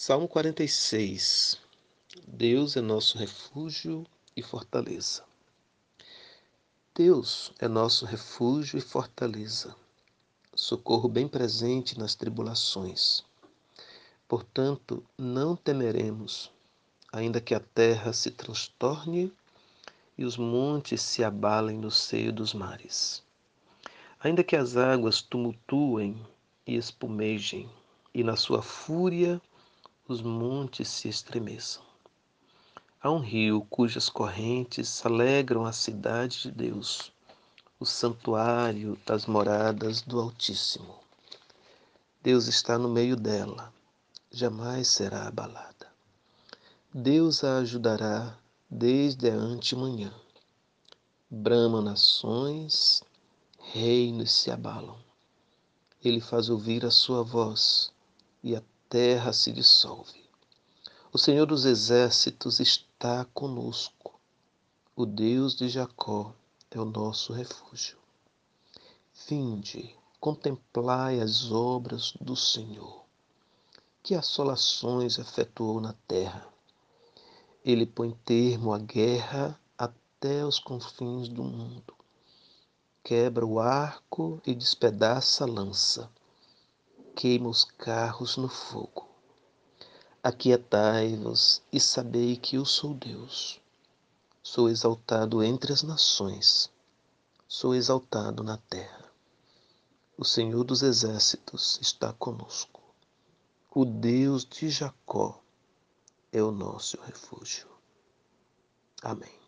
Salmo 46 Deus é nosso refúgio e fortaleza. Deus é nosso refúgio e fortaleza, socorro bem presente nas tribulações. Portanto, não temeremos, ainda que a terra se transtorne e os montes se abalem no seio dos mares. Ainda que as águas tumultuem e espumejem, e na sua fúria os montes se estremeçam. Há um rio cujas correntes alegram a cidade de Deus, o santuário das moradas do Altíssimo. Deus está no meio dela, jamais será abalada. Deus a ajudará desde a antemanhã. Bramam nações, reinos se abalam. Ele faz ouvir a sua voz e a terra se dissolve. O Senhor dos Exércitos está conosco. O Deus de Jacó é o nosso refúgio. Vinde, contemplai as obras do Senhor, que assolações efetuou na terra. Ele põe termo à guerra até os confins do mundo. Quebra o arco e despedaça a lança queima os carros no fogo. Aquietai-vos e sabei que eu sou Deus. Sou exaltado entre as nações, sou exaltado na terra. O Senhor dos exércitos está conosco. O Deus de Jacó é o nosso refúgio. Amém.